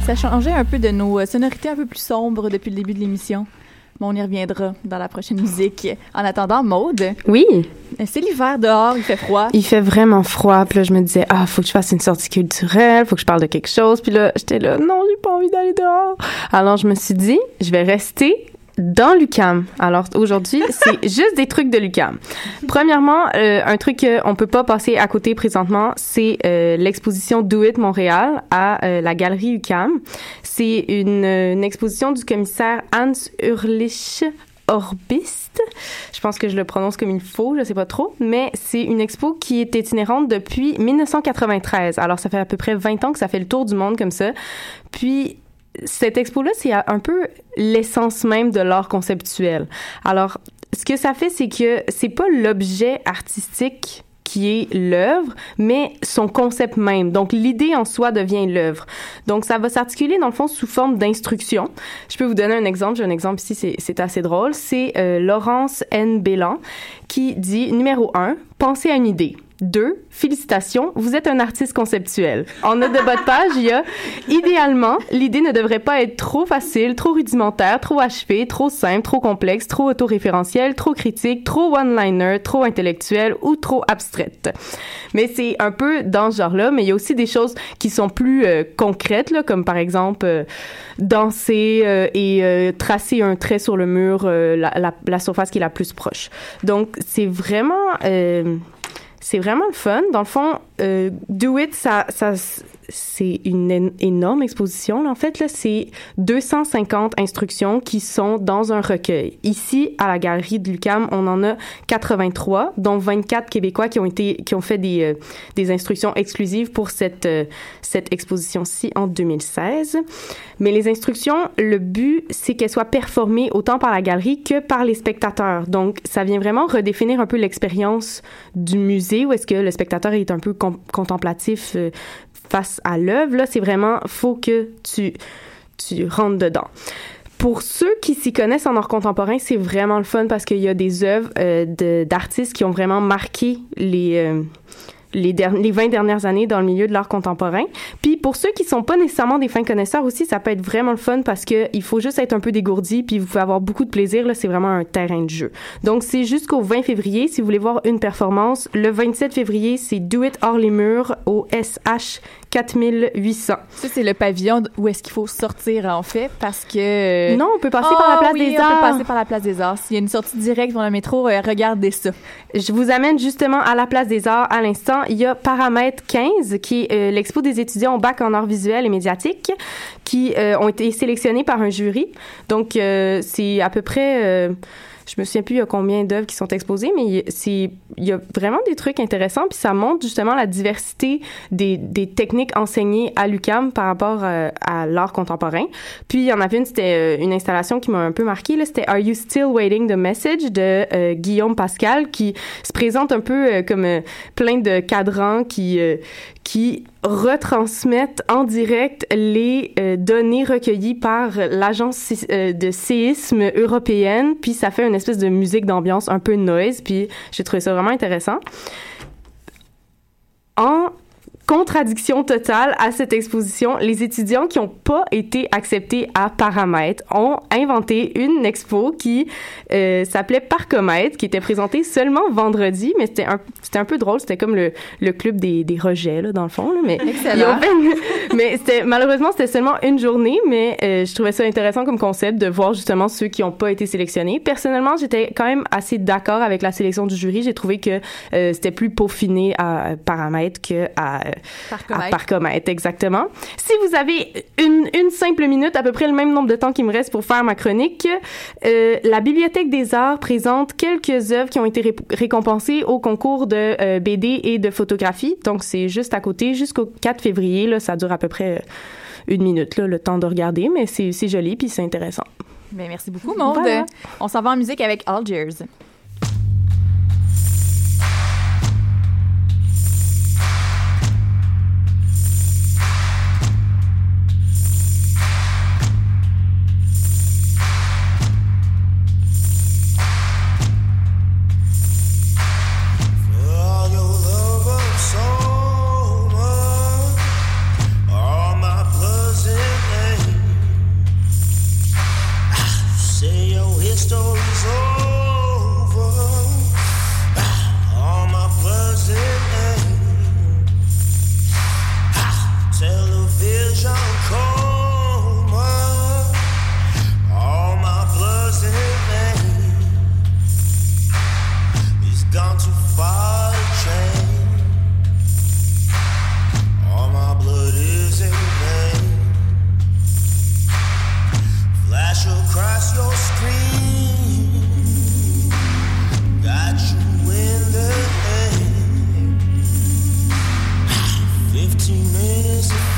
Ça changeait un peu de nos euh, sonorités un peu plus sombres depuis le début de l'émission. Mais on y reviendra dans la prochaine musique. En attendant, Maude. Oui. C'est l'hiver dehors, il fait froid. Il fait vraiment froid. Puis là, je me disais, ah, faut que je fasse une sortie culturelle, faut que je parle de quelque chose. Puis là, j'étais là, non, j'ai pas envie d'aller dehors. Alors, je me suis dit, je vais rester dans l'UCAM. Alors aujourd'hui, c'est juste des trucs de l'UCAM. Premièrement, euh, un truc qu'on peut pas passer à côté présentement, c'est euh, l'exposition Do It Montréal à euh, la galerie UCAM. C'est une, une exposition du commissaire Hans Urlich Orbist. Je pense que je le prononce comme il faut, je sais pas trop, mais c'est une expo qui est itinérante depuis 1993. Alors ça fait à peu près 20 ans que ça fait le tour du monde comme ça. Puis cette expo-là, c'est un peu l'essence même de l'art conceptuel. Alors, ce que ça fait, c'est que c'est pas l'objet artistique qui est l'œuvre, mais son concept même. Donc, l'idée en soi devient l'œuvre. Donc, ça va s'articuler, dans le fond, sous forme d'instruction. Je peux vous donner un exemple. J'ai un exemple ici, c'est assez drôle. C'est euh, Laurence N. Bélan qui dit, numéro un, pensez à une idée. Deux, félicitations, vous êtes un artiste conceptuel. En note de de page, il y a idéalement, l'idée ne devrait pas être trop facile, trop rudimentaire, trop achevé, trop simple, trop complexe, trop autoréférentiel, trop critique, trop one-liner, trop intellectuel ou trop abstraite. Mais c'est un peu dans ce genre-là, mais il y a aussi des choses qui sont plus euh, concrètes, là, comme par exemple euh, danser euh, et tracer un trait sur le mur, la, la, la surface qui est la plus proche. Donc, c'est vraiment c'est vraiment le fun. Dans le fond, euh, Do It, ça, ça, c'est une énorme exposition. En fait, là, c'est 250 instructions qui sont dans un recueil. Ici, à la galerie de l'UQAM, on en a 83, dont 24 Québécois qui ont été, qui ont fait des, euh, des instructions exclusives pour cette, euh, cette exposition-ci en 2016. Mais les instructions, le but, c'est qu'elles soient performées autant par la galerie que par les spectateurs. Donc, ça vient vraiment redéfinir un peu l'expérience du musée où est-ce que le spectateur est un peu contemplatif euh, face à l'œuvre. Là, c'est vraiment, faut que tu, tu rentres dedans. Pour ceux qui s'y connaissent en art contemporain, c'est vraiment le fun parce qu'il y a des œuvres euh, d'artistes qui ont vraiment marqué les... euh, les 20 dernières années dans le milieu de l'art contemporain. Puis pour ceux qui sont pas nécessairement des fins connaisseurs aussi, ça peut être vraiment le fun parce que il faut juste être un peu dégourdi puis vous pouvez avoir beaucoup de plaisir là, c'est vraiment un terrain de jeu. Donc c'est jusqu'au 20 février si vous voulez voir une performance. Le 27 février, c'est Do It hors les murs au SH 4800. Ça, c'est le pavillon où est-ce qu'il faut sortir, en fait, parce que... Non, on peut passer Ah par la place oui, des on Arts. peut passer par la place des Arts. S'il y a une sortie directe vers le métro, euh, regardez ça. Je vous amène justement à la place des arts à l'instant. Il y a Paramètre 15, qui est euh, l'expo des étudiants au bac en arts visuels et médiatiques, qui euh, ont été sélectionnés par un jury. Donc, euh, c'est à peu près... je me souviens plus il y a combien d'œuvres qui sont exposées, mais c'est il y a vraiment des trucs intéressants, puis ça montre justement la diversité des, techniques enseignées à l'UCAM par rapport euh, à l'art contemporain. Puis il y en avait une, c'était euh, une installation qui m'a un peu marqué, là, c'était Are You Still Waiting the Message de euh, Guillaume Pascal, qui se présente un peu comme plein de cadrans qui qui retransmettent en direct les euh, données recueillies par l'agence euh, de séisme européenne, puis ça fait une espèce de musique d'ambiance un peu noise, puis j'ai trouvé ça vraiment intéressant. En contradiction totale à cette exposition, les étudiants qui n'ont pas été acceptés à Paramètre ont inventé une expo qui euh, s'appelait Parcomètre, qui était présentée seulement vendredi, mais c'était un, c'était un peu drôle, c'était comme le, le club des, des rejets, là, dans le fond, là, mais Excellent. une- mais c'était, malheureusement, c'était seulement une journée, mais euh, je trouvais ça intéressant comme concept de voir justement ceux qui n'ont pas été sélectionnés. Personnellement, j'étais quand même assez d'accord avec la sélection du jury. J'ai trouvé que euh, c'était plus peaufiné à Paramètre que à, Parcomètre. à Parcomètre, exactement. Si vous avez une, une simple minute, à peu près le même nombre de temps qui me reste pour faire ma chronique, euh, la Bibliothèque des Arts présente quelques œuvres qui ont été ré- récompensées au concours de euh, BD et de photographie. Donc, c'est juste à côté, jusqu'au 4 février. Là, ça dure à peu près euh, une minute, là, le temps de regarder, mais c'est joli puis c'est intéressant. Ben, merci beaucoup. Voilà. On s'en va en musique avec Algiers. story's over. Ah, all my. Ah, television coma. All my in vain. He's gone too far to change. All my blood is in vain. Flash across your screen. is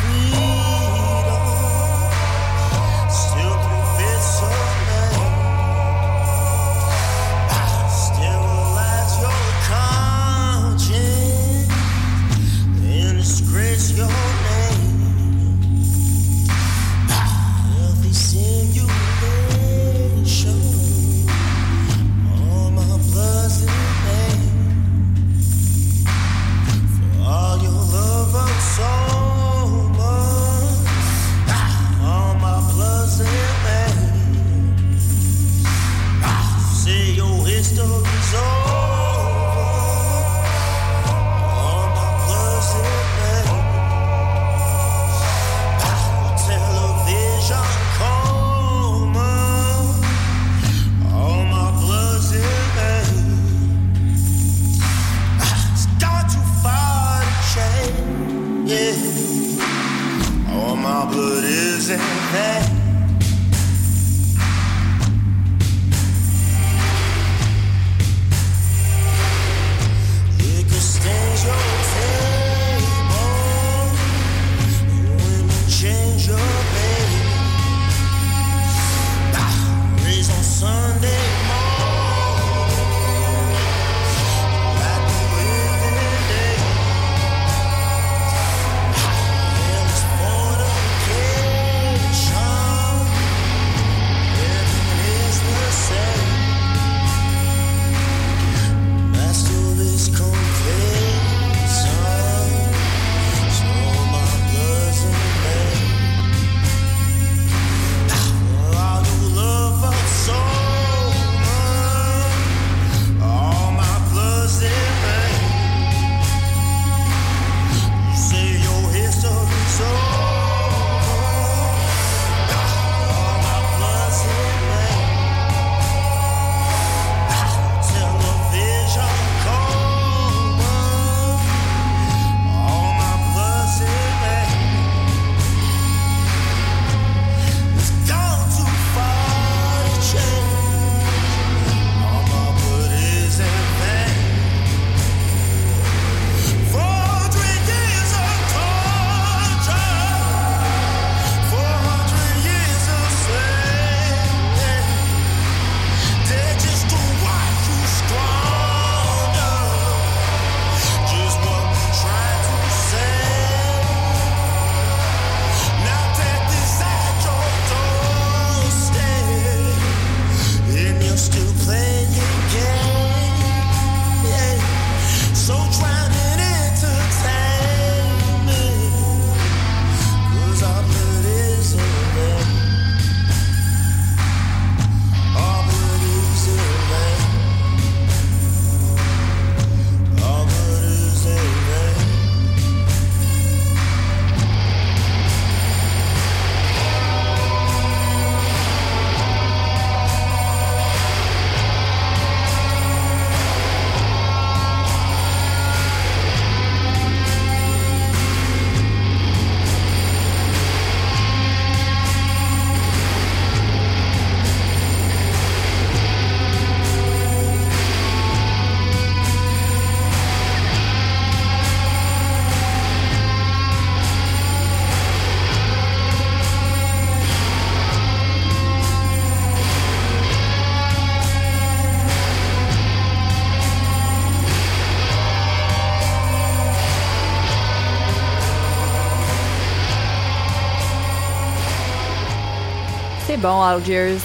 bon, Algiers.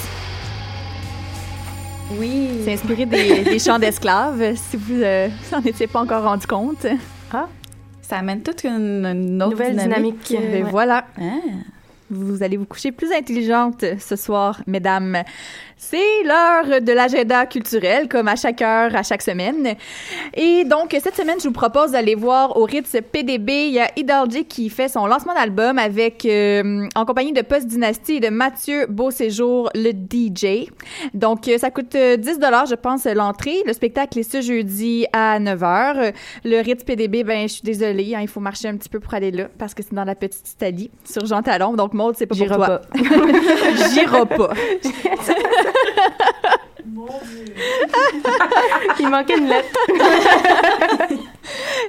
Oui. C'est inspiré des, chants d'esclaves, si vous euh, n'en étiez pas encore rendu compte. Ah. Ça amène toute une, autre Nouvelle dynamique. dynamique. Euh, ben voilà. Ah. Vous allez vous coucher plus intelligente ce soir, mesdames. C'est l'heure de l'agenda culturel, comme à chaque heure, à chaque semaine. Et donc, cette semaine, je vous propose d'aller voir au Ritz PDB. Il y a Idalji qui fait son lancement d'album avec, euh, en compagnie de Post Dynasty et de Mathieu Beauséjour, le DJ. Donc, euh, ça coûte euh, 10 je pense, l'entrée. Le spectacle est ce jeudi à 9h. Le Ritz PDB, ben, je suis désolée, hein, il faut marcher un petit peu pour aller là, parce que c'est dans la petite Italie, sur Jean Talon. Donc, Maud, c'est pas pour J'irai toi. pas. J'irai pas. Il manquait une lettre.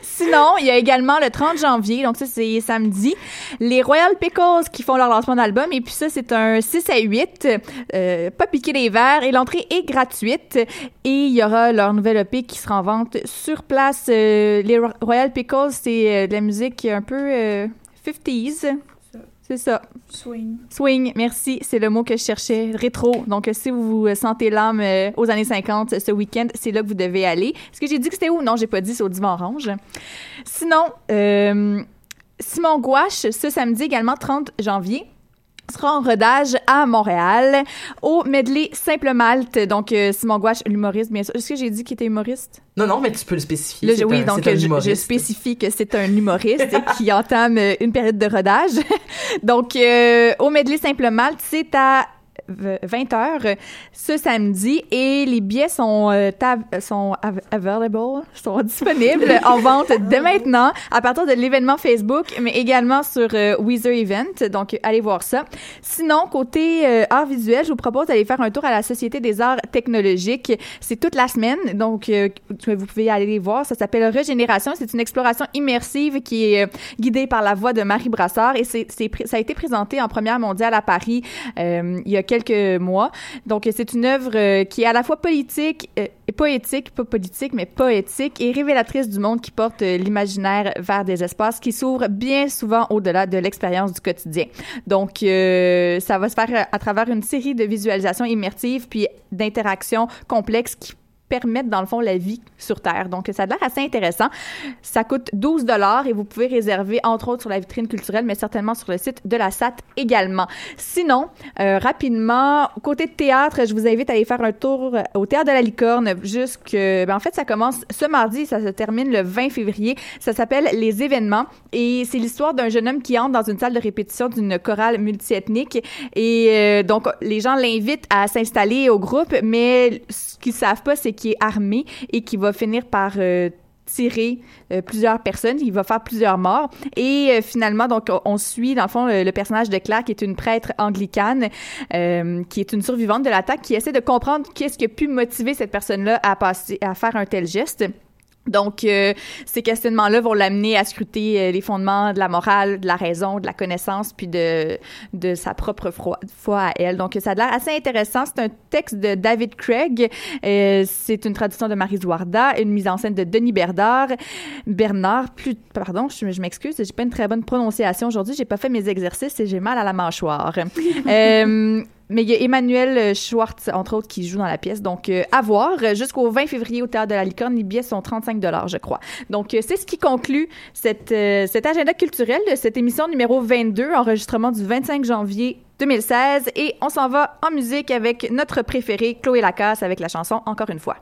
Sinon, il y a également le 30 janvier, donc ça c'est samedi, les Royal Pickles qui font leur lancement d'album et puis ça c'est un 6 à 8, euh, pas piquer les verres et l'entrée est gratuite et il y aura leur nouvelle EP qui sera en vente sur place. Euh, les Ro- Royal Pickles c'est euh, de la musique un peu euh, 50s. C'est ça. Swing. Swing, merci, c'est le mot que je cherchais. Rétro. Donc, euh, si vous vous sentez l'âme euh, aux années 50 ce week-end, c'est là que vous devez aller. Est-ce que j'ai dit que c'était où? Non, j'ai pas dit, c'est au Divan Orange. Sinon, euh, Simon Gouache, ce samedi également, 30 janvier, sera en rodage à Montréal au Medley Simple Malte. Donc, euh, Simon Gouache, l'humoriste, bien sûr. Est-ce que j'ai dit qu'il était humoriste? Non, non, mais tu peux le spécifier. Oui, un- donc un je, spécifie que c'est un humoriste qui entame une période de rodage. donc, euh, au Medley Simple Malte, c'est à 20h ce samedi. Et les billets sont euh, sont av- available sont disponibles en vente dès maintenant à partir de l'événement Facebook mais également sur euh, Weezer Event. Donc allez voir ça. Sinon côté euh, art visuel je vous propose d'aller faire un tour à la Société des arts technologiques. C'est toute la semaine donc euh, vous pouvez aller les voir. Ça s'appelle Régénération. C'est une exploration immersive qui est euh, guidée par la voix de Marie Brassard. Et c'est ça a été présenté en première mondiale à Paris euh, il y a quelques mois. Donc, c'est une œuvre euh, qui est à la fois politique euh, et poétique, pas politique, mais poétique et révélatrice du monde qui porte euh, l'imaginaire vers des espaces qui s'ouvrent bien souvent au-delà de l'expérience du quotidien. Donc, euh, ça va se faire à travers une série de visualisations immersives puis d'interactions complexes qui permettent dans le fond la vie sur Terre. Donc ça a l'air assez intéressant. Ça coûte 12 dollars et vous pouvez réserver entre autres sur la vitrine culturelle mais certainement sur le site de la SAT également. Sinon, euh, rapidement, côté théâtre, je vous invite à aller faire un tour au théâtre de la Licorne jusque ben, en fait ça commence ce mardi, ça se termine le 20 février. Ça s'appelle Les événements et c'est l'histoire d'un jeune homme qui entre dans une salle de répétition d'une chorale multiethnique et euh, donc les gens l'invitent à s'installer au groupe mais ce qu'ils savent pas c'est qu'il est armé et qu'il va finir par euh, tirer euh, plusieurs personnes, il va faire plusieurs morts et euh, finalement donc on- suit dans le fond le, personnage de Claire qui est une prêtre anglicane qui est une survivante de l'attaque qui essaie de comprendre qu'est-ce qui a pu motiver cette personne-là à à faire un tel geste. Donc, euh, ces questionnements-là vont l'amener à scruter euh, les fondements de la morale, de la raison, de la connaissance, puis de, de sa propre foi, à elle. Donc, ça a l'air assez intéressant. C'est un texte de David Craig. Euh, c'est une traduction de Marie Zouarda, une mise en scène de Denis Bernard. Bernard, pardon, je, je m'excuse, j'ai pas une très bonne prononciation aujourd'hui. J'ai pas fait mes exercices et j'ai mal à la mâchoire. euh, mais il y a Emmanuel Schwartz, entre autres, qui joue dans la pièce. Donc, euh, à voir. Jusqu'au 20 février au Théâtre de la Licorne, les billets sont 35 je crois. Donc, euh, c'est ce qui conclut euh, cet agenda culturel, cette émission numéro 22, enregistrement du 25 janvier 2016. Et on s'en va en musique avec notre préféré, Chloé Lacasse, avec la chanson Encore une fois.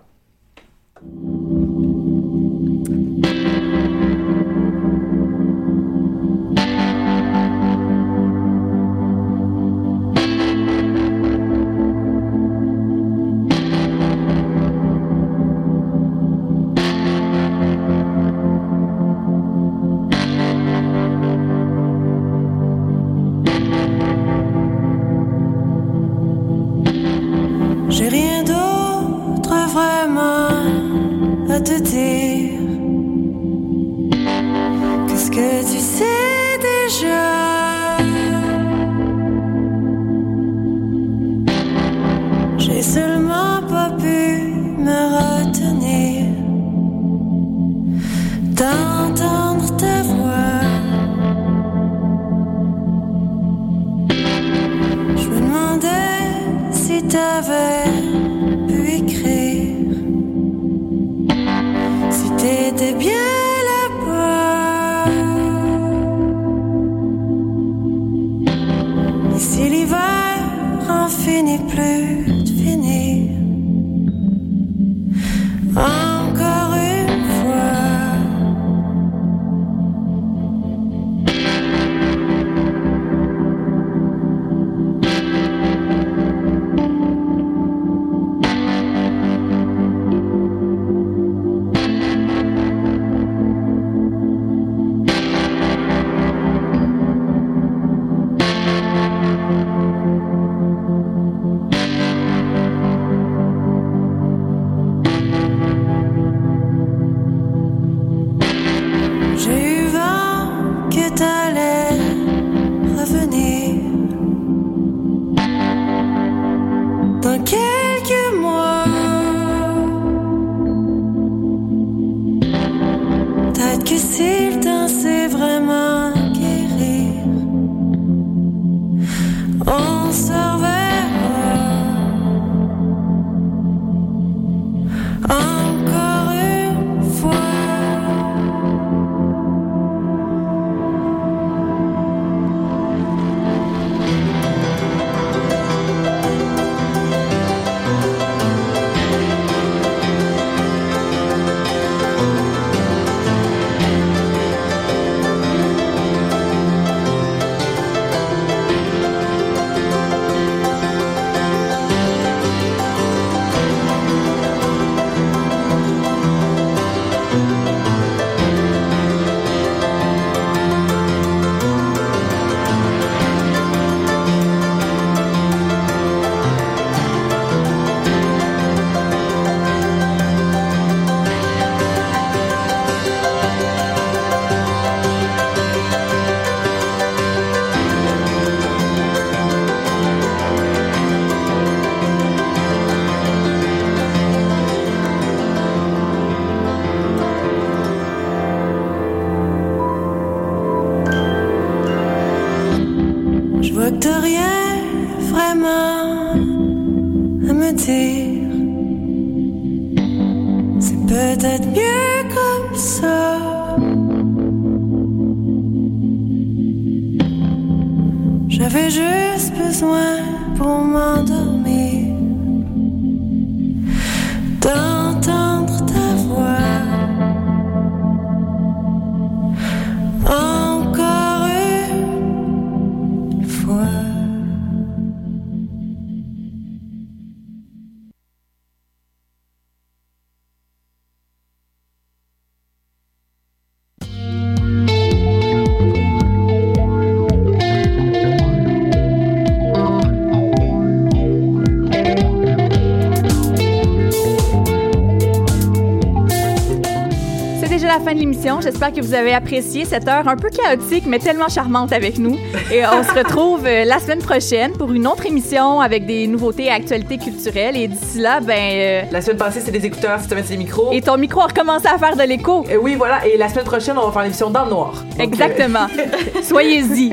J'espère que vous avez apprécié cette heure un peu chaotique, mais tellement charmante avec nous. Et on se retrouve euh, la semaine prochaine pour une autre émission avec des nouveautés et actualités culturelles. Et d'ici là, ben. euh, La semaine passée, c'est des écouteurs, cette semaine, c'est des micros. Et ton micro a recommencé à faire de l'écho. Et oui, voilà. Et la semaine prochaine, on va faire l'émission dans le noir. Donc, Exactement. Soyez-y.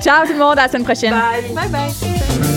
Ciao tout le monde, à la semaine prochaine. Bye. Bye bye.